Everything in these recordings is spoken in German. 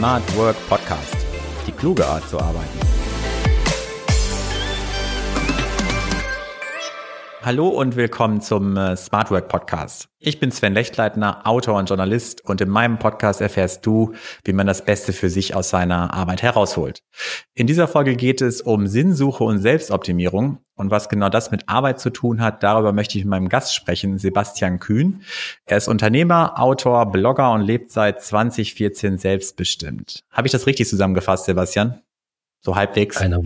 Smart Work Podcast. Die kluge Art zu arbeiten. Hallo und willkommen zum äh, Smart Work Podcast. Ich bin Sven Lechtleitner, Autor und Journalist und in meinem Podcast erfährst du, wie man das Beste für sich aus seiner Arbeit herausholt. In dieser Folge geht es um Sinnsuche und Selbstoptimierung und was genau das mit Arbeit zu tun hat, darüber möchte ich mit meinem Gast sprechen, Sebastian Kühn. Er ist Unternehmer, Autor, Blogger und lebt seit 2014 selbstbestimmt. Habe ich das richtig zusammengefasst, Sebastian? So halbwegs. Eine,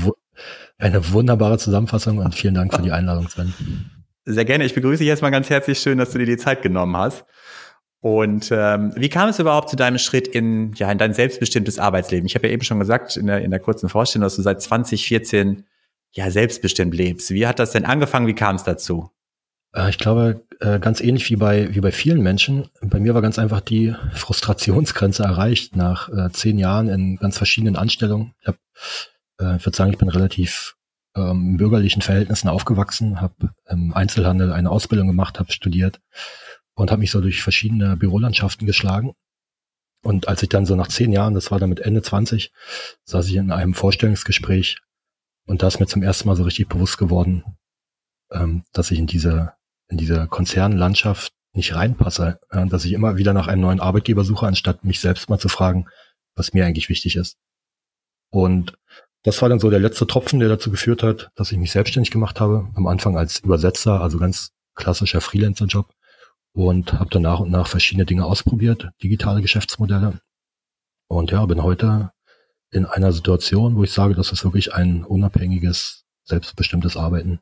eine wunderbare Zusammenfassung und vielen Dank für die Einladung, Sven. Sehr gerne. Ich begrüße dich erstmal ganz herzlich. Schön, dass du dir die Zeit genommen hast. Und ähm, wie kam es überhaupt zu deinem Schritt in, ja, in dein selbstbestimmtes Arbeitsleben? Ich habe ja eben schon gesagt in der, in der kurzen Vorstellung, dass du seit 2014 ja selbstbestimmt lebst. Wie hat das denn angefangen? Wie kam es dazu? Äh, ich glaube, äh, ganz ähnlich wie bei, wie bei vielen Menschen. Bei mir war ganz einfach die Frustrationsgrenze erreicht nach äh, zehn Jahren in ganz verschiedenen Anstellungen. Ich habe äh, ich würde sagen, ich bin relativ ähm, in bürgerlichen Verhältnissen aufgewachsen, habe im Einzelhandel eine Ausbildung gemacht, habe studiert und habe mich so durch verschiedene Bürolandschaften geschlagen. Und als ich dann so nach zehn Jahren, das war dann mit Ende 20, saß ich in einem Vorstellungsgespräch und da ist mir zum ersten Mal so richtig bewusst geworden, ähm, dass ich in diese, in diese Konzernlandschaft nicht reinpasse, ja, dass ich immer wieder nach einem neuen Arbeitgeber suche, anstatt mich selbst mal zu fragen, was mir eigentlich wichtig ist. Und das war dann so der letzte Tropfen, der dazu geführt hat, dass ich mich selbstständig gemacht habe. Am Anfang als Übersetzer, also ganz klassischer Freelancer-Job und habe dann nach und nach verschiedene Dinge ausprobiert, digitale Geschäftsmodelle. Und ja, bin heute in einer Situation, wo ich sage, das ist wirklich ein unabhängiges, selbstbestimmtes Arbeiten.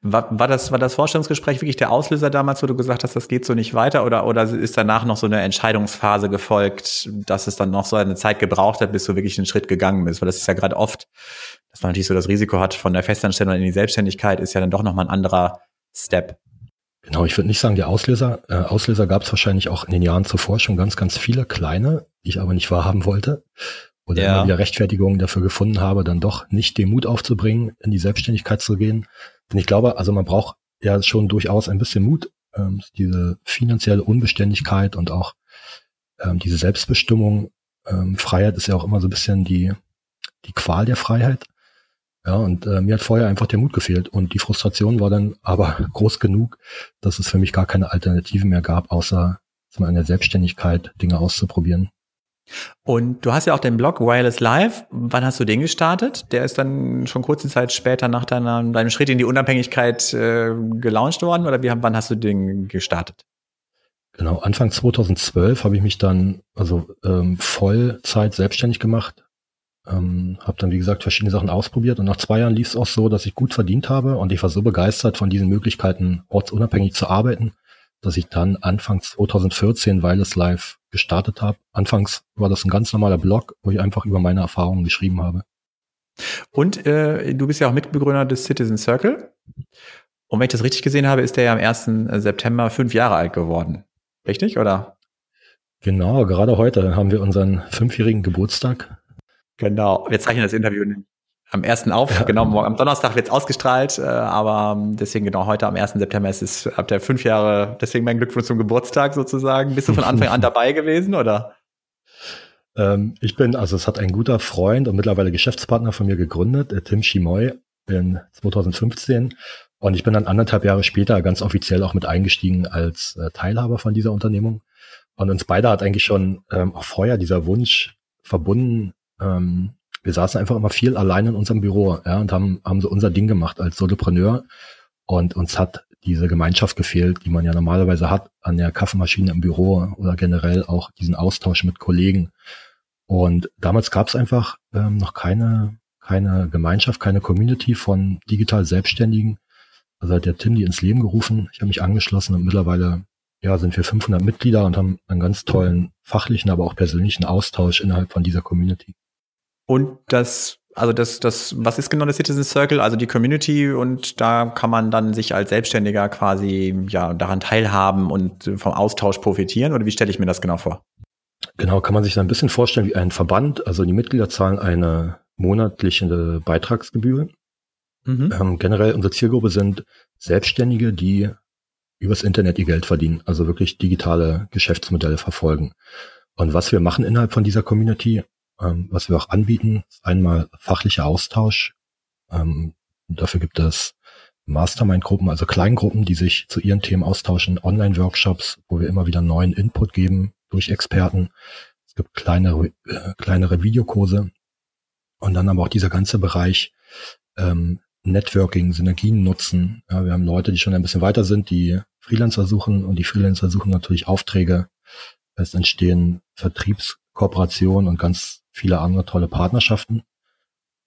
War, war, das, war das Vorstellungsgespräch wirklich der Auslöser damals, wo du gesagt hast, das geht so nicht weiter? Oder, oder ist danach noch so eine Entscheidungsphase gefolgt, dass es dann noch so eine Zeit gebraucht hat, bis du wirklich den Schritt gegangen bist? Weil das ist ja gerade oft, dass man natürlich so das Risiko hat, von der Festanstellung in die Selbstständigkeit, ist ja dann doch nochmal ein anderer Step. Genau, ich würde nicht sagen, der Auslöser. Äh, Auslöser gab es wahrscheinlich auch in den Jahren zuvor schon ganz, ganz viele kleine, die ich aber nicht wahrhaben wollte. Oder ja. immer wieder Rechtfertigungen dafür gefunden habe, dann doch nicht den Mut aufzubringen, in die Selbstständigkeit zu gehen. Denn ich glaube, also man braucht ja schon durchaus ein bisschen Mut, ähm, diese finanzielle Unbeständigkeit und auch ähm, diese Selbstbestimmung. Ähm, Freiheit ist ja auch immer so ein bisschen die, die Qual der Freiheit. Ja, und äh, mir hat vorher einfach der Mut gefehlt und die Frustration war dann aber groß genug, dass es für mich gar keine Alternative mehr gab, außer in der Selbstständigkeit Dinge auszuprobieren. Und du hast ja auch den Blog Wireless Live. Wann hast du den gestartet? Der ist dann schon kurze Zeit später nach deiner, deinem Schritt in die Unabhängigkeit äh, gelauncht worden oder wie, wann hast du den gestartet? Genau, Anfang 2012 habe ich mich dann also ähm, Vollzeit selbstständig gemacht. Ähm, habe dann, wie gesagt, verschiedene Sachen ausprobiert und nach zwei Jahren lief es auch so, dass ich gut verdient habe und ich war so begeistert von diesen Möglichkeiten, ortsunabhängig zu arbeiten, dass ich dann Anfang 2014 Wireless Live gestartet habe. Anfangs war das ein ganz normaler Blog, wo ich einfach über meine Erfahrungen geschrieben habe. Und äh, du bist ja auch Mitbegründer des Citizen Circle. Und wenn ich das richtig gesehen habe, ist der ja am 1. September fünf Jahre alt geworden. Richtig, oder? Genau, gerade heute haben wir unseren fünfjährigen Geburtstag. Genau, wir zeichnen das Interview am ersten auf, ja. genau, morgen, am Donnerstag wird's ausgestrahlt, äh, aber ähm, deswegen genau heute am 1. September ist es ab der fünf Jahre, deswegen mein Glückwunsch zum Geburtstag sozusagen. Bist du von Anfang an dabei gewesen oder? Ähm, ich bin, also es hat ein guter Freund und mittlerweile Geschäftspartner von mir gegründet, äh, Tim Schimoy in 2015 und ich bin dann anderthalb Jahre später ganz offiziell auch mit eingestiegen als äh, Teilhaber von dieser Unternehmung und uns beide hat eigentlich schon ähm, auch vorher dieser Wunsch verbunden, ähm, wir saßen einfach immer viel allein in unserem Büro ja, und haben, haben so unser Ding gemacht als Solopreneur. Und uns hat diese Gemeinschaft gefehlt, die man ja normalerweise hat an der Kaffeemaschine im Büro oder generell auch diesen Austausch mit Kollegen. Und damals gab es einfach ähm, noch keine, keine Gemeinschaft, keine Community von digital Selbstständigen. Also hat der Tim die ins Leben gerufen. Ich habe mich angeschlossen und mittlerweile ja, sind wir 500 Mitglieder und haben einen ganz tollen fachlichen, aber auch persönlichen Austausch innerhalb von dieser Community. Und das, also das, das, was ist genau der Citizen Circle? Also die Community und da kann man dann sich als Selbstständiger quasi ja daran teilhaben und vom Austausch profitieren oder wie stelle ich mir das genau vor? Genau, kann man sich da ein bisschen vorstellen wie ein Verband. Also die Mitglieder zahlen eine monatliche Beitragsgebühr. Mhm. Ähm, generell unsere Zielgruppe sind Selbstständige, die übers Internet ihr Geld verdienen, also wirklich digitale Geschäftsmodelle verfolgen. Und was wir machen innerhalb von dieser Community, ähm, was wir auch anbieten, ist einmal fachlicher Austausch. Ähm, dafür gibt es Mastermind-Gruppen, also Kleingruppen, die sich zu ihren Themen austauschen, Online-Workshops, wo wir immer wieder neuen Input geben durch Experten. Es gibt kleinere, äh, kleinere Videokurse und dann aber auch dieser ganze Bereich ähm, Networking, Synergien nutzen. Ja, wir haben Leute, die schon ein bisschen weiter sind, die Freelancer suchen und die Freelancer suchen natürlich Aufträge. Es entstehen Vertriebskooperationen und ganz viele andere tolle Partnerschaften.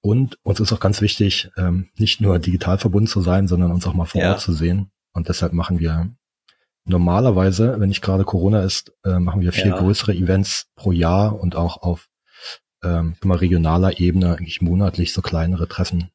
Und uns ist auch ganz wichtig, ähm, nicht nur digital verbunden zu sein, sondern uns auch mal vor ja. Ort zu sehen. Und deshalb machen wir normalerweise, wenn nicht gerade Corona ist, äh, machen wir vier ja. größere Events pro Jahr und auch auf ähm, immer regionaler Ebene eigentlich monatlich so kleinere Treffen.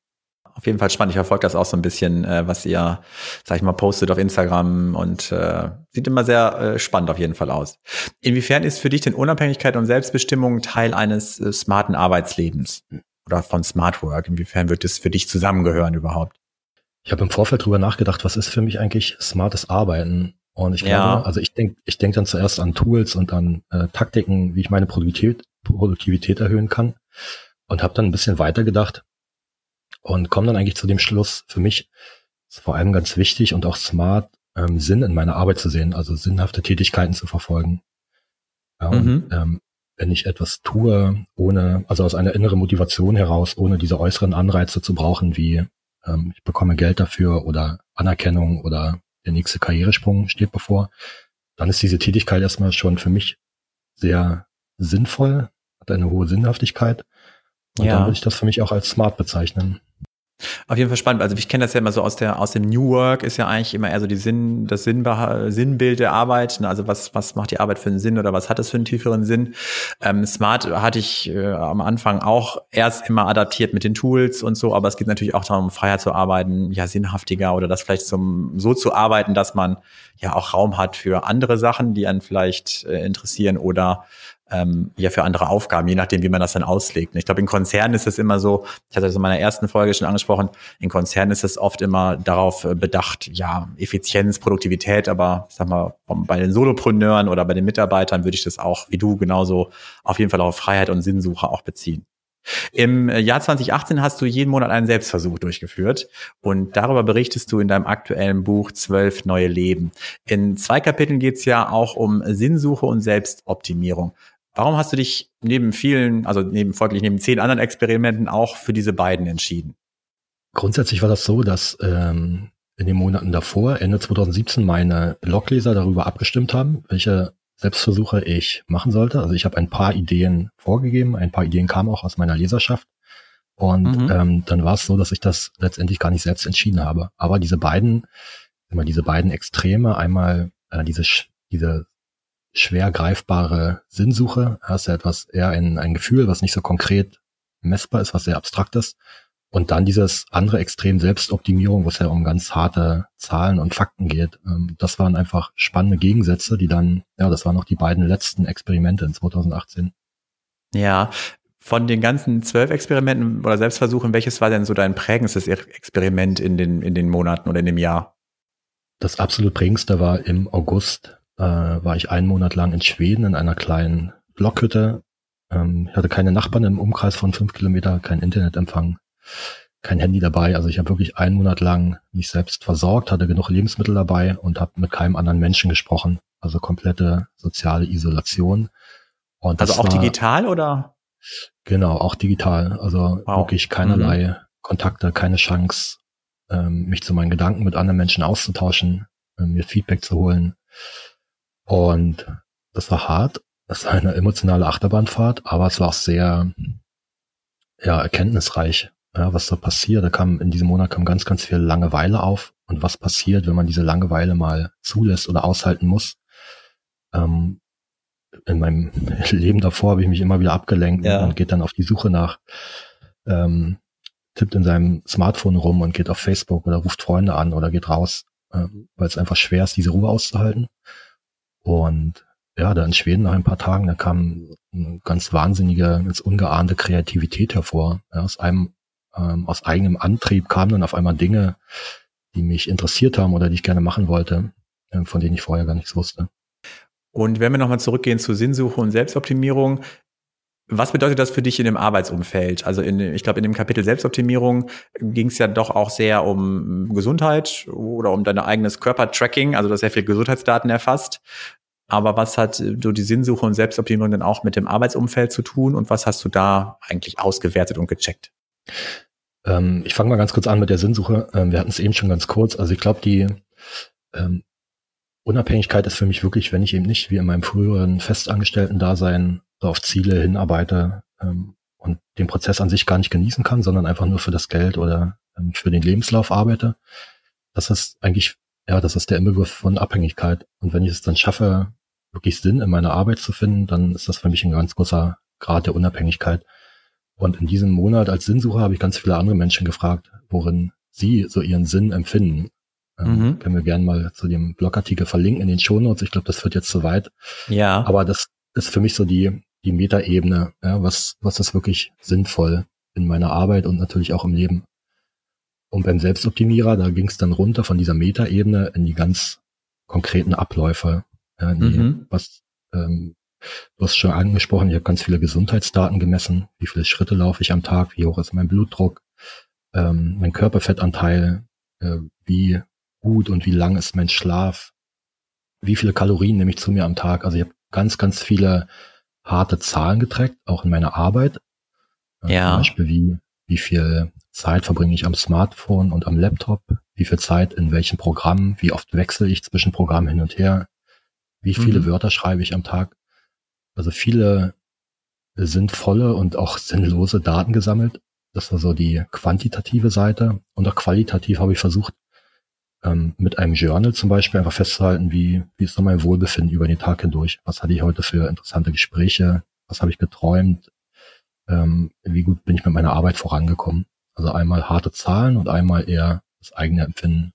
Auf jeden Fall spannend. Ich verfolge das auch so ein bisschen, äh, was ihr, sag ich mal, postet auf Instagram und äh, sieht immer sehr äh, spannend auf jeden Fall aus. Inwiefern ist für dich denn Unabhängigkeit und Selbstbestimmung Teil eines äh, smarten Arbeitslebens? oder von Smart Work? Inwiefern wird es für dich zusammengehören überhaupt? Ich habe im Vorfeld drüber nachgedacht, was ist für mich eigentlich smartes Arbeiten? Und ich glaube, ja. also ich denke ich denk dann zuerst an Tools und an äh, Taktiken, wie ich meine Produktivität, Produktivität erhöhen kann. Und habe dann ein bisschen weiter gedacht und komme dann eigentlich zu dem Schluss, für mich ist vor allem ganz wichtig und auch smart, ähm, Sinn in meiner Arbeit zu sehen, also sinnhafte Tätigkeiten zu verfolgen. Ja, mhm. und, ähm, wenn ich etwas tue, ohne, also aus einer inneren Motivation heraus, ohne diese äußeren Anreize zu brauchen, wie ähm, ich bekomme Geld dafür oder Anerkennung oder der nächste Karrieresprung steht bevor, dann ist diese Tätigkeit erstmal schon für mich sehr sinnvoll, hat eine hohe Sinnhaftigkeit. Und ja. dann würde ich das für mich auch als smart bezeichnen. Auf jeden Fall spannend. Also ich kenne das ja immer so aus der aus dem New Work ist ja eigentlich immer eher so die Sinn das Sinnbe Sinnbild der Arbeit. Also was was macht die Arbeit für einen Sinn oder was hat es für einen tieferen Sinn? Ähm, Smart hatte ich äh, am Anfang auch erst immer adaptiert mit den Tools und so, aber es geht natürlich auch darum, freier zu arbeiten, ja sinnhaftiger oder das vielleicht zum so zu arbeiten, dass man ja auch Raum hat für andere Sachen, die einen vielleicht äh, interessieren oder ähm, ja für andere Aufgaben, je nachdem, wie man das dann auslegt. Ich glaube, in Konzernen ist es immer so, ich hatte das in meiner ersten Folge schon angesprochen, in Konzernen ist es oft immer darauf äh, bedacht, ja, Effizienz, Produktivität, aber ich sag mal, bei den Solopreneuren oder bei den Mitarbeitern würde ich das auch, wie du, genauso auf jeden Fall auf Freiheit und Sinnsuche auch beziehen. Im äh, Jahr 2018 hast du jeden Monat einen Selbstversuch durchgeführt und darüber berichtest du in deinem aktuellen Buch Zwölf neue Leben. In zwei Kapiteln geht es ja auch um Sinnsuche und Selbstoptimierung. Warum hast du dich neben vielen, also neben folglich neben zehn anderen Experimenten auch für diese beiden entschieden? Grundsätzlich war das so, dass ähm, in den Monaten davor, Ende 2017, meine Blogleser darüber abgestimmt haben, welche Selbstversuche ich machen sollte. Also ich habe ein paar Ideen vorgegeben, ein paar Ideen kamen auch aus meiner Leserschaft. Und mhm. ähm, dann war es so, dass ich das letztendlich gar nicht selbst entschieden habe. Aber diese beiden, immer diese beiden Extreme, einmal äh, diese, diese schwer greifbare Sinnsuche. Ist ja etwas eher ein, ein Gefühl, was nicht so konkret messbar ist, was sehr abstrakt ist. Und dann dieses andere Extrem Selbstoptimierung, wo es ja um ganz harte Zahlen und Fakten geht. Ähm, das waren einfach spannende Gegensätze, die dann, ja, das waren auch die beiden letzten Experimente in 2018. Ja, von den ganzen zwölf Experimenten oder Selbstversuchen, welches war denn so dein prägendstes Experiment in den, in den Monaten oder in dem Jahr? Das absolut prägendste war im August äh, war ich einen Monat lang in Schweden in einer kleinen Blockhütte. Ähm, ich hatte keine Nachbarn im Umkreis von fünf Kilometer, kein Internetempfang, kein Handy dabei. Also ich habe wirklich einen Monat lang mich selbst versorgt, hatte genug Lebensmittel dabei und habe mit keinem anderen Menschen gesprochen. Also komplette soziale Isolation. Und also auch war, digital oder? Genau, auch digital. Also wow. wirklich keinerlei mhm. Kontakte, keine Chance, ähm, mich zu meinen Gedanken mit anderen Menschen auszutauschen, ähm, mir Feedback zu holen. Und das war hart. Das war eine emotionale Achterbahnfahrt, aber es war auch sehr, ja, erkenntnisreich, ja, was da passiert. Da kam, in diesem Monat kam ganz, ganz viel Langeweile auf. Und was passiert, wenn man diese Langeweile mal zulässt oder aushalten muss. Ähm, in meinem Leben davor habe ich mich immer wieder abgelenkt ja. und geht dann auf die Suche nach, ähm, tippt in seinem Smartphone rum und geht auf Facebook oder ruft Freunde an oder geht raus, äh, weil es einfach schwer ist, diese Ruhe auszuhalten. Und ja, da in Schweden nach ein paar Tagen, da kam eine ganz wahnsinnige, ganz ungeahnte Kreativität hervor. Ja, aus einem, ähm, aus eigenem Antrieb kamen dann auf einmal Dinge, die mich interessiert haben oder die ich gerne machen wollte, äh, von denen ich vorher gar nichts wusste. Und wenn wir nochmal zurückgehen zu Sinnsuche und Selbstoptimierung, was bedeutet das für dich in dem Arbeitsumfeld? Also in, ich glaube, in dem Kapitel Selbstoptimierung ging es ja doch auch sehr um Gesundheit oder um dein eigenes Körpertracking, also das sehr viel Gesundheitsdaten erfasst. Aber was hat du die Sinnsuche und Selbstoptimierung denn auch mit dem Arbeitsumfeld zu tun und was hast du da eigentlich ausgewertet und gecheckt? Ähm, ich fange mal ganz kurz an mit der Sinnsuche. Ähm, wir hatten es eben schon ganz kurz. Also ich glaube, die ähm, Unabhängigkeit ist für mich wirklich, wenn ich eben nicht wie in meinem früheren Festangestellten-Dasein so auf Ziele hinarbeite ähm, und den Prozess an sich gar nicht genießen kann, sondern einfach nur für das Geld oder ähm, für den Lebenslauf arbeite. Das ist eigentlich, ja, das ist der Inbegriff von Abhängigkeit. Und wenn ich es dann schaffe, wirklich Sinn in meiner Arbeit zu finden, dann ist das für mich ein ganz großer Grad der Unabhängigkeit. Und in diesem Monat als Sinnsucher habe ich ganz viele andere Menschen gefragt, worin sie so ihren Sinn empfinden. Ähm, mhm. Können wir gerne mal zu dem Blogartikel verlinken in den Shownotes. Ich glaube, das führt jetzt zu weit. Ja. Aber das ist für mich so die, die Metaebene, ja, was, was ist wirklich sinnvoll in meiner Arbeit und natürlich auch im Leben. Und beim Selbstoptimierer, da ging es dann runter von dieser Metaebene in die ganz konkreten Abläufe, ja, die, mhm. was ähm, Du hast schon angesprochen, ich habe ganz viele Gesundheitsdaten gemessen. Wie viele Schritte laufe ich am Tag? Wie hoch ist mein Blutdruck? Ähm, mein Körperfettanteil? Äh, wie gut und wie lang ist mein Schlaf? Wie viele Kalorien nehme ich zu mir am Tag? Also ich habe ganz, ganz viele harte Zahlen getrackt, auch in meiner Arbeit. Äh, ja. Zum Beispiel wie, wie viel Zeit verbringe ich am Smartphone und am Laptop? Wie viel Zeit in welchem Programm? Wie oft wechsle ich zwischen Programmen hin und her? Wie viele mhm. Wörter schreibe ich am Tag? Also viele sinnvolle und auch sinnlose Daten gesammelt. Das war so die quantitative Seite. Und auch qualitativ habe ich versucht, ähm, mit einem Journal zum Beispiel einfach festzuhalten, wie, wie ist so mein Wohlbefinden über den Tag hindurch? Was hatte ich heute für interessante Gespräche? Was habe ich geträumt? Ähm, wie gut bin ich mit meiner Arbeit vorangekommen? Also einmal harte Zahlen und einmal eher das eigene Empfinden.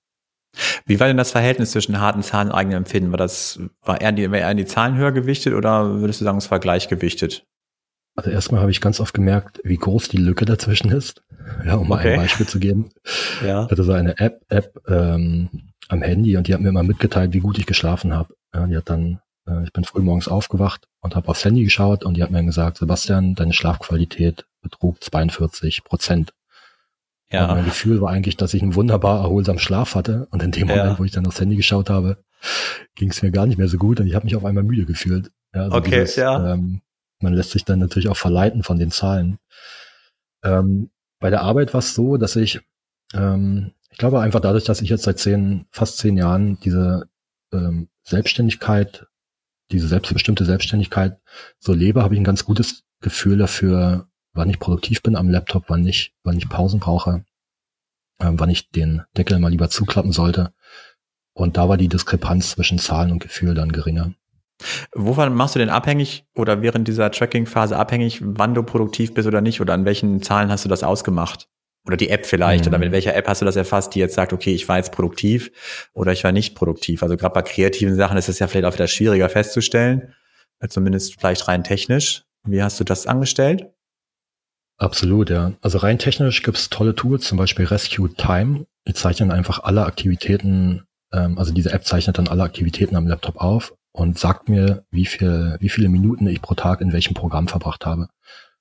Wie war denn das Verhältnis zwischen harten Zahlen und eigenem Empfinden? War das, war eher die, war eher die Zahlen höher gewichtet oder würdest du sagen, es war gleichgewichtet? Also erstmal habe ich ganz oft gemerkt, wie groß die Lücke dazwischen ist. Ja, um mal okay. ein Beispiel zu geben. Ja. Ich hatte so eine App, App ähm, am Handy und die hat mir immer mitgeteilt, wie gut ich geschlafen habe. Ja, die hat dann, äh, ich bin früh morgens aufgewacht und habe aufs Handy geschaut und die hat mir gesagt, Sebastian, deine Schlafqualität betrug 42 Prozent. Ja. Und mein Gefühl war eigentlich, dass ich einen wunderbar erholsamen Schlaf hatte. Und in dem Moment, ja. wo ich dann aufs Handy geschaut habe, ging es mir gar nicht mehr so gut und ich habe mich auf einmal müde gefühlt. Ja, also okay, dieses, ja. Ähm, man lässt sich dann natürlich auch verleiten von den Zahlen. Ähm, bei der Arbeit war es so, dass ich, ähm, ich glaube einfach dadurch, dass ich jetzt seit zehn, fast zehn Jahren diese ähm, Selbstständigkeit, diese selbstbestimmte Selbstständigkeit so lebe, habe ich ein ganz gutes Gefühl dafür, wann ich produktiv bin am Laptop, wann nicht, wann ich Pausen brauche, äh, wann ich den Deckel mal lieber zuklappen sollte. Und da war die Diskrepanz zwischen Zahlen und Gefühl dann geringer. Wovon machst du denn abhängig oder während dieser Tracking-Phase abhängig, wann du produktiv bist oder nicht? Oder an welchen Zahlen hast du das ausgemacht? Oder die App vielleicht? Mhm. Oder mit welcher App hast du das erfasst, die jetzt sagt, okay, ich war jetzt produktiv oder ich war nicht produktiv? Also gerade bei kreativen Sachen ist es ja vielleicht auch wieder schwieriger festzustellen, zumindest vielleicht rein technisch. Wie hast du das angestellt? Absolut, ja. Also rein technisch gibt's tolle Tools, zum Beispiel Rescue Time. Die zeichnen einfach alle Aktivitäten, ähm, also diese App zeichnet dann alle Aktivitäten am Laptop auf und sagt mir, wie viel, wie viele Minuten ich pro Tag in welchem Programm verbracht habe.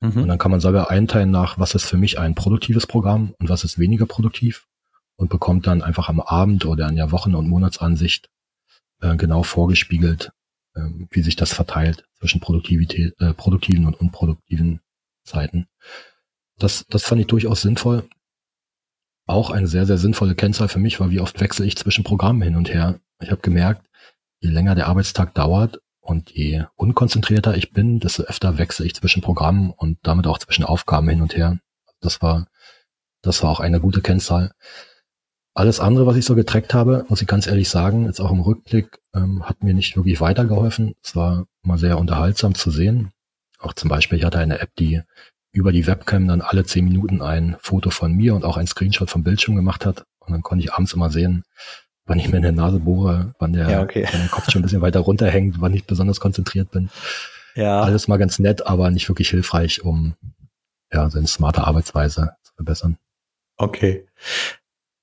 Mhm. Und dann kann man selber einteilen nach, was ist für mich ein produktives Programm und was ist weniger produktiv und bekommt dann einfach am Abend oder in der Wochen- und Monatsansicht äh, genau vorgespiegelt, äh, wie sich das verteilt zwischen Produktivität, äh, produktiven und unproduktiven Zeiten. Das, das fand ich durchaus sinnvoll. Auch eine sehr, sehr sinnvolle Kennzahl für mich war, wie oft wechsle ich zwischen Programmen hin und her. Ich habe gemerkt, je länger der Arbeitstag dauert und je unkonzentrierter ich bin, desto öfter wechsle ich zwischen Programmen und damit auch zwischen Aufgaben hin und her. Das war, das war auch eine gute Kennzahl. Alles andere, was ich so getrackt habe, muss ich ganz ehrlich sagen, jetzt auch im Rückblick, ähm, hat mir nicht wirklich weitergeholfen. Es war mal sehr unterhaltsam zu sehen. Auch zum Beispiel, ich hatte eine App, die über die Webcam dann alle zehn Minuten ein Foto von mir und auch ein Screenshot vom Bildschirm gemacht hat. Und dann konnte ich abends immer sehen, wann ich mir in der Nase bohre, wann der, ja, okay. wann der Kopf schon ein bisschen weiter runterhängt, wann ich besonders konzentriert bin. Ja. Alles mal ganz nett, aber nicht wirklich hilfreich, um ja, seine smarte Arbeitsweise zu verbessern. Okay.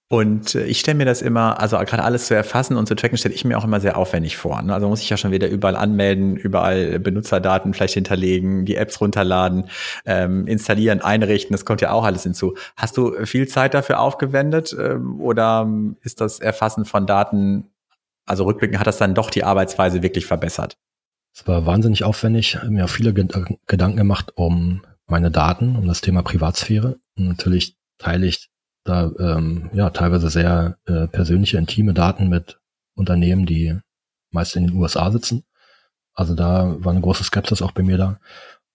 Und äh, ich stelle mir das immer, also gerade alles zu erfassen und zu tracken, stelle ich mir auch immer sehr aufwendig vor. Ne? Also muss ich ja schon wieder überall anmelden, überall Benutzerdaten vielleicht hinterlegen, die Apps runterladen, ähm, installieren, einrichten. Das kommt ja auch alles hinzu. Hast du viel Zeit dafür aufgewendet ähm, oder ist das Erfassen von Daten, also rückblickend, hat das dann doch die Arbeitsweise wirklich verbessert? Es war wahnsinnig aufwendig. Mir auch viele Gedanken gemacht um meine Daten, um das Thema Privatsphäre. Und natürlich teile ich da ähm, ja teilweise sehr äh, persönliche, intime Daten mit Unternehmen, die meist in den USA sitzen. Also da war eine große Skepsis auch bei mir da.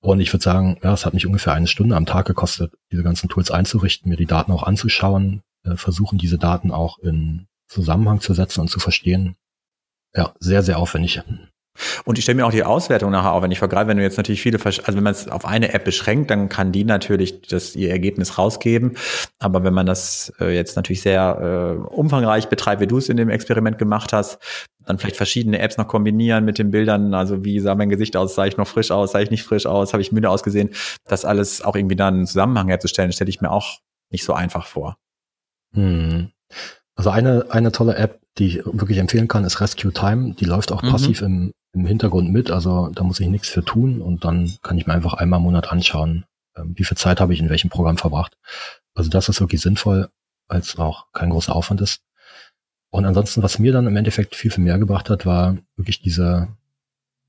Und ich würde sagen, ja, es hat mich ungefähr eine Stunde am Tag gekostet, diese ganzen Tools einzurichten, mir die Daten auch anzuschauen, äh, versuchen diese Daten auch in Zusammenhang zu setzen und zu verstehen. Ja, sehr, sehr aufwendig. Und ich stelle mir auch die Auswertung nachher auf, wenn ich vergreife, wenn du jetzt natürlich viele, also wenn man es auf eine App beschränkt, dann kann die natürlich das ihr Ergebnis rausgeben. Aber wenn man das äh, jetzt natürlich sehr äh, umfangreich betreibt, wie du es in dem Experiment gemacht hast, dann vielleicht verschiedene Apps noch kombinieren mit den Bildern, also wie sah mein Gesicht aus, sah ich noch frisch aus, sah ich nicht frisch aus, habe ich müde ausgesehen, das alles auch irgendwie dann einen Zusammenhang herzustellen, stelle ich mir auch nicht so einfach vor. Hm. Also eine, eine tolle App, die ich wirklich empfehlen kann, ist Rescue Time. Die läuft auch mhm. passiv im, im Hintergrund mit, also da muss ich nichts für tun und dann kann ich mir einfach einmal im Monat anschauen, ähm, wie viel Zeit habe ich in welchem Programm verbracht. Also das ist wirklich sinnvoll, als auch kein großer Aufwand ist. Und ansonsten, was mir dann im Endeffekt viel, viel mehr gebracht hat, war wirklich diese,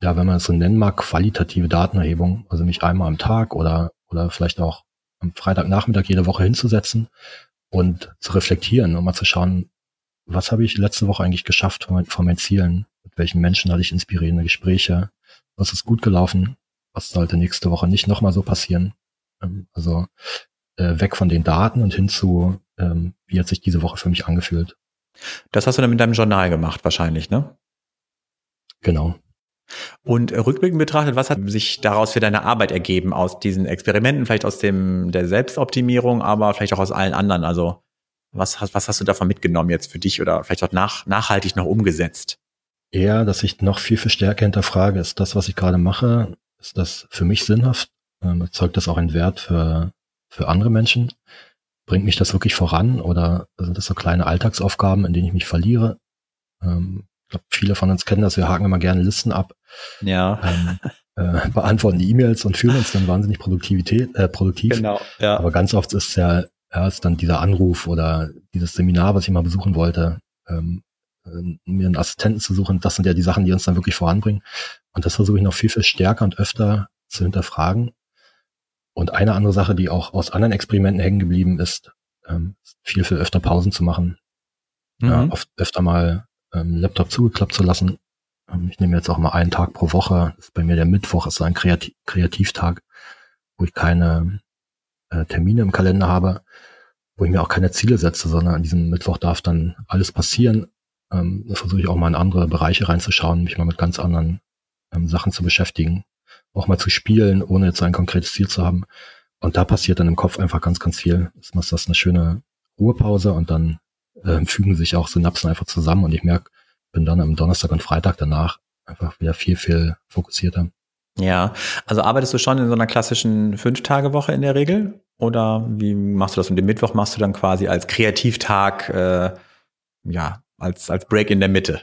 ja, wenn man es so nennen mag, qualitative Datenerhebung. Also mich einmal am Tag oder, oder vielleicht auch am Freitagnachmittag jede Woche hinzusetzen und zu reflektieren und mal zu schauen, was habe ich letzte Woche eigentlich geschafft von, von meinen Zielen? Mit welchen Menschen hatte ich inspirierende Gespräche? Was ist gut gelaufen? Was sollte nächste Woche nicht nochmal so passieren? Ähm, also äh, weg von den Daten und hin zu, ähm, wie hat sich diese Woche für mich angefühlt? Das hast du dann mit deinem Journal gemacht wahrscheinlich, ne? Genau. Und rückblickend betrachtet, was hat sich daraus für deine Arbeit ergeben aus diesen Experimenten, vielleicht aus dem der Selbstoptimierung, aber vielleicht auch aus allen anderen? Also was, was hast du davon mitgenommen jetzt für dich oder vielleicht auch nach, nachhaltig noch umgesetzt? Eher, dass ich noch viel, viel stärker hinterfrage, ist das, was ich gerade mache, ist das für mich sinnhaft? Ähm, erzeugt das auch einen Wert für, für andere Menschen? Bringt mich das wirklich voran oder sind das so kleine Alltagsaufgaben, in denen ich mich verliere? Ähm, glaube, viele von uns kennen das, wir haken immer gerne Listen ab. Ja. Ähm, äh, beantworten die E-Mails und fühlen uns dann wahnsinnig Produktivität, äh, produktiv. Genau, ja. Aber ganz oft ist ja ja, ist dann dieser Anruf oder dieses Seminar, was ich mal besuchen wollte, ähm, äh, mir einen Assistenten zu suchen, das sind ja die Sachen, die uns dann wirklich voranbringen. Und das versuche ich noch viel, viel stärker und öfter zu hinterfragen. Und eine andere Sache, die auch aus anderen Experimenten hängen geblieben ist, ähm, viel, viel öfter Pausen zu machen. Mhm. Ja, oft öfter mal ähm, Laptop zugeklappt zu lassen. Ähm, ich nehme jetzt auch mal einen Tag pro Woche. Ist bei mir der Mittwoch, ist ein Kreativ Kreativtag, wo ich keine äh, Termine im Kalender habe, wo ich mir auch keine Ziele setze, sondern an diesem Mittwoch darf dann alles passieren. Ähm, da versuche ich auch mal in andere Bereiche reinzuschauen, mich mal mit ganz anderen ähm, Sachen zu beschäftigen, auch mal zu spielen, ohne jetzt ein konkretes Ziel zu haben. Und da passiert dann im Kopf einfach ganz, ganz viel. Das ist das eine schöne Ruhepause und dann äh, fügen sich auch Synapsen einfach zusammen und ich merke, bin dann am Donnerstag und Freitag danach einfach wieder viel, viel fokussierter. Ja, also arbeitest du schon in so einer klassischen Fünf-Tage-Woche in der Regel? Oder wie machst du das? Und den Mittwoch machst du dann quasi als Kreativtag, äh, ja, als, als Break in der Mitte.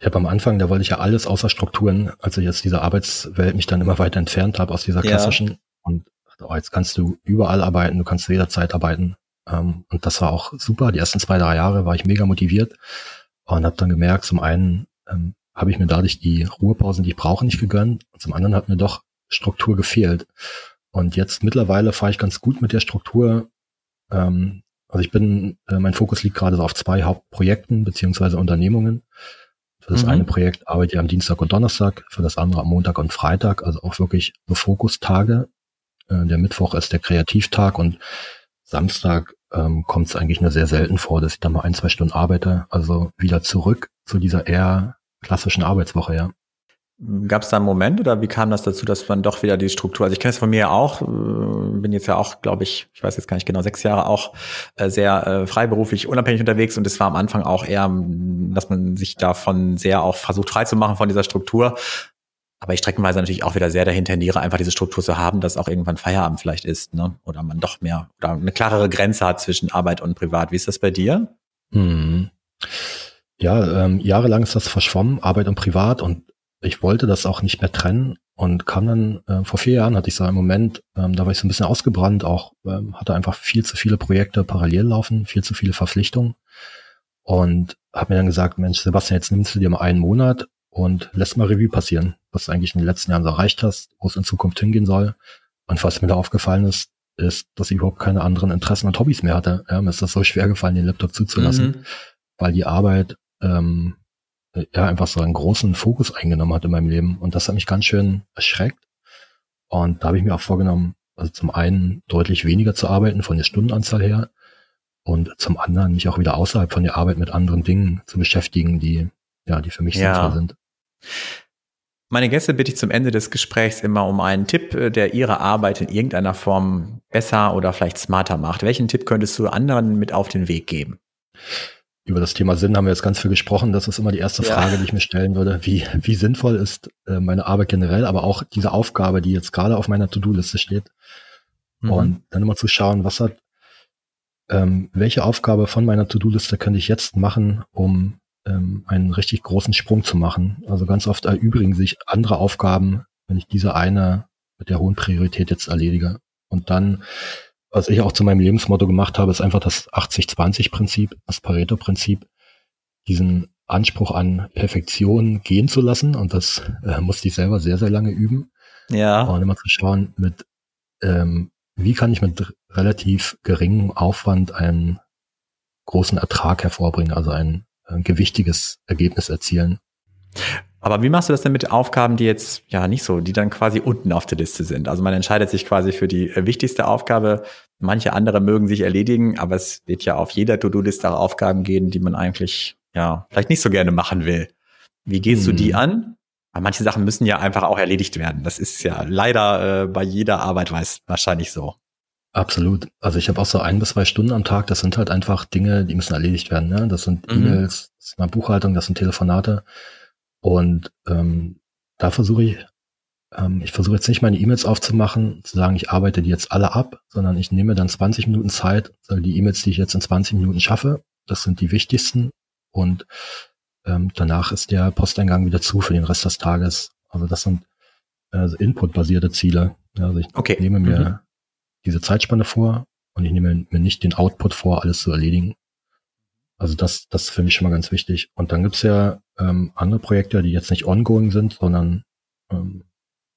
Ich habe am Anfang, da wollte ich ja alles außer Strukturen, als ich jetzt diese Arbeitswelt mich dann immer weiter entfernt habe aus dieser klassischen. Ja. Und dachte, oh, jetzt kannst du überall arbeiten, du kannst jederzeit arbeiten. Ähm, und das war auch super. Die ersten zwei, drei Jahre war ich mega motiviert und habe dann gemerkt, zum einen ähm, habe ich mir dadurch die Ruhepausen, die ich brauche, nicht gegönnt. Und zum anderen hat mir doch Struktur gefehlt. Und jetzt mittlerweile fahre ich ganz gut mit der Struktur. Ähm, also ich bin, äh, mein Fokus liegt gerade so auf zwei Hauptprojekten beziehungsweise Unternehmungen. Für das mhm. eine Projekt arbeite ich am Dienstag und Donnerstag, für das andere am Montag und Freitag, also auch wirklich so Fokustage. Äh, der Mittwoch ist der Kreativtag und Samstag ähm, kommt es eigentlich nur sehr selten vor, dass ich da mal ein, zwei Stunden arbeite. Also wieder zurück zu dieser eher klassischen Arbeitswoche, ja. Gab es da einen Moment oder wie kam das dazu, dass man doch wieder die Struktur, also ich kenne es von mir auch, äh, bin jetzt ja auch, glaube ich, ich weiß jetzt gar nicht genau, sechs Jahre auch äh, sehr äh, freiberuflich unabhängig unterwegs und es war am Anfang auch eher, dass man sich davon sehr auch versucht frei zu machen von dieser Struktur. Aber ich streckenweise natürlich auch wieder sehr dahin tendiere, einfach diese Struktur zu haben, dass auch irgendwann Feierabend vielleicht ist, ne? Oder man doch mehr oder eine klarere Grenze hat zwischen Arbeit und Privat. Wie ist das bei dir? Hm. Ja, ähm, jahrelang ist das verschwommen, Arbeit und Privat und ich wollte das auch nicht mehr trennen und kam dann, äh, vor vier Jahren hatte ich so einen Moment, ähm, da war ich so ein bisschen ausgebrannt, auch ähm, hatte einfach viel zu viele Projekte parallel laufen, viel zu viele Verpflichtungen und habe mir dann gesagt, Mensch, Sebastian, jetzt nimmst du dir mal einen Monat und lässt mal Revue passieren, was du eigentlich in den letzten Jahren so erreicht hast, wo es in Zukunft hingehen soll. Und was mir da aufgefallen ist, ist, dass ich überhaupt keine anderen Interessen und Hobbys mehr hatte. Ja, mir ist das so schwer gefallen, den Laptop zuzulassen, mhm. weil die Arbeit ähm, ja einfach so einen großen Fokus eingenommen hat in meinem Leben. Und das hat mich ganz schön erschreckt. Und da habe ich mir auch vorgenommen, also zum einen deutlich weniger zu arbeiten von der Stundenanzahl her und zum anderen mich auch wieder außerhalb von der Arbeit mit anderen Dingen zu beschäftigen, die ja, die für mich ja. sinnvoll sind. Meine Gäste bitte ich zum Ende des Gesprächs immer um einen Tipp, äh, der ihre Arbeit in irgendeiner Form besser oder vielleicht smarter macht. Welchen Tipp könntest du anderen mit auf den Weg geben? Über das Thema Sinn haben wir jetzt ganz viel gesprochen. Das ist immer die erste Frage, ja. die ich mir stellen würde. Wie, wie sinnvoll ist äh, meine Arbeit generell, aber auch diese Aufgabe, die jetzt gerade auf meiner To-Do-Liste steht. Mhm. Und dann immer zu schauen, was hat, ähm, welche Aufgabe von meiner To-Do-Liste könnte ich jetzt machen, um ähm, einen richtig großen Sprung zu machen. Also ganz oft erübrigen sich andere Aufgaben, wenn ich diese eine mit der hohen Priorität jetzt erledige. Und dann, was ich auch zu meinem Lebensmotto gemacht habe, ist einfach das 80-20-Prinzip, das Pareto-Prinzip, diesen Anspruch an Perfektion gehen zu lassen. Und das äh, musste ich selber sehr, sehr lange üben. Ja. Und immer zu schauen, mit ähm, wie kann ich mit relativ geringem Aufwand einen großen Ertrag hervorbringen, also einen ein gewichtiges Ergebnis erzielen. Aber wie machst du das denn mit Aufgaben, die jetzt ja nicht so, die dann quasi unten auf der Liste sind? Also man entscheidet sich quasi für die äh, wichtigste Aufgabe. Manche andere mögen sich erledigen, aber es wird ja auf jeder To-Do-Liste auch Aufgaben geben, die man eigentlich ja vielleicht nicht so gerne machen will. Wie gehst hm. du die hm. an? Weil manche Sachen müssen ja einfach auch erledigt werden. Das ist ja leider äh, bei jeder Arbeit weiß wahrscheinlich so. Absolut. Also ich habe auch so ein bis zwei Stunden am Tag, das sind halt einfach Dinge, die müssen erledigt werden. Ne? Das sind mhm. E-Mails, das ist mal Buchhaltung, das sind Telefonate. Und ähm, da versuche ich, ähm, ich versuche jetzt nicht meine E-Mails aufzumachen, zu sagen, ich arbeite die jetzt alle ab, sondern ich nehme dann 20 Minuten Zeit, sage die E-Mails, die ich jetzt in 20 Minuten schaffe, das sind die wichtigsten. Und ähm, danach ist der Posteingang wieder zu für den Rest des Tages. Also das sind äh, Input-basierte Ziele. Also ich okay. nehme mir mhm diese Zeitspanne vor und ich nehme mir nicht den Output vor, alles zu erledigen. Also das, das ist für mich schon mal ganz wichtig. Und dann gibt's ja ähm, andere Projekte, die jetzt nicht ongoing sind, sondern ähm,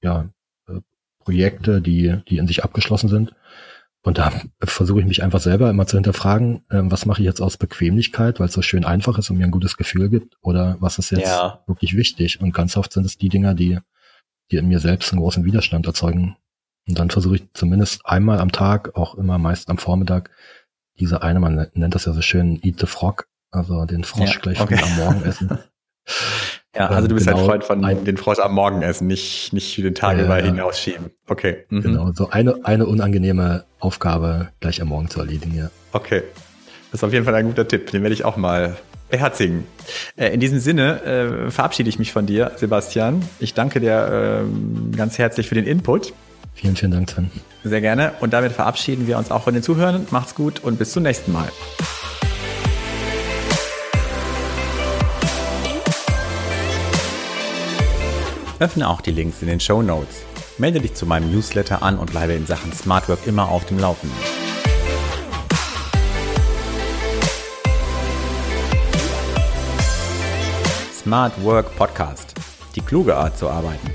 ja äh, Projekte, die, die in sich abgeschlossen sind. Und da versuche ich mich einfach selber immer zu hinterfragen, ähm, was mache ich jetzt aus Bequemlichkeit, weil es so schön einfach ist und mir ein gutes Gefühl gibt, oder was ist jetzt ja. wirklich wichtig? Und ganz oft sind es die Dinger, die, die in mir selbst einen großen Widerstand erzeugen, und dann versuche ich zumindest einmal am Tag, auch immer meist am Vormittag, diese eine, man nennt das ja so schön Eat the Frog, also den Frosch ja, gleich okay. am Morgen essen. ja, also du bist genau, halt Freund von den Frosch am Morgen essen, nicht, nicht den Tag über ja, hinausschieben. Okay. Mhm. Genau, so eine, eine unangenehme Aufgabe gleich am Morgen zu erledigen, ja. Okay. Das ist auf jeden Fall ein guter Tipp. Den werde ich auch mal beherzigen. Äh, in diesem Sinne äh, verabschiede ich mich von dir, Sebastian. Ich danke dir äh, ganz herzlich für den Input. Vielen, vielen Dank, Sven. Sehr gerne. Und damit verabschieden wir uns auch von den Zuhörern. Macht's gut und bis zum nächsten Mal. Öffne auch die Links in den Show Notes. Melde dich zu meinem Newsletter an und bleibe in Sachen Smart Work immer auf dem Laufenden. Smart Work Podcast. Die kluge Art zu arbeiten.